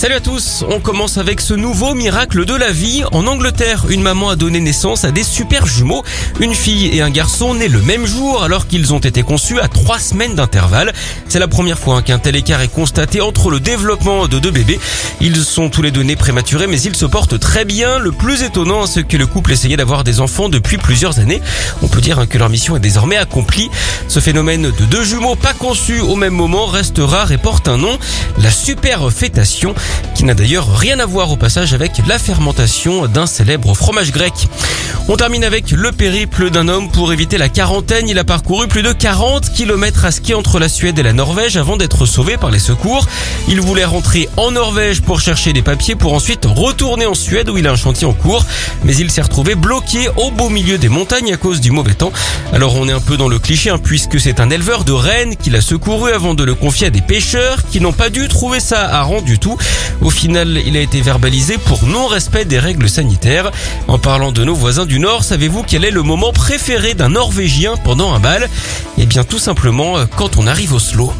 Salut à tous, on commence avec ce nouveau miracle de la vie. En Angleterre, une maman a donné naissance à des super jumeaux, une fille et un garçon nés le même jour alors qu'ils ont été conçus à trois semaines d'intervalle. C'est la première fois qu'un tel écart est constaté entre le développement de deux bébés. Ils sont tous les deux nés prématurés mais ils se portent très bien. Le plus étonnant, c'est que le couple essayait d'avoir des enfants depuis plusieurs années. On peut dire que leur mission est désormais accomplie. Ce phénomène de deux jumeaux pas conçus au même moment reste rare et porte un nom, la superfétation qui n'a d'ailleurs rien à voir au passage avec la fermentation d'un célèbre fromage grec. On termine avec le périple d'un homme pour éviter la quarantaine. Il a parcouru plus de 40 km à ski entre la Suède et la Norvège avant d'être sauvé par les secours. Il voulait rentrer en Norvège pour chercher des papiers pour ensuite retourner en Suède où il a un chantier en cours. Mais il s'est retrouvé bloqué au beau milieu des montagnes à cause du mauvais temps. Alors on est un peu dans le cliché hein, puisque c'est un éleveur de rennes qui l'a secouru avant de le confier à des pêcheurs qui n'ont pas dû trouver ça rang du tout. Au final, il a été verbalisé pour non-respect des règles sanitaires. En parlant de nos voisins du Nord, savez-vous quel est le moment préféré d'un Norvégien pendant un bal? Eh bien tout simplement quand on arrive au slow.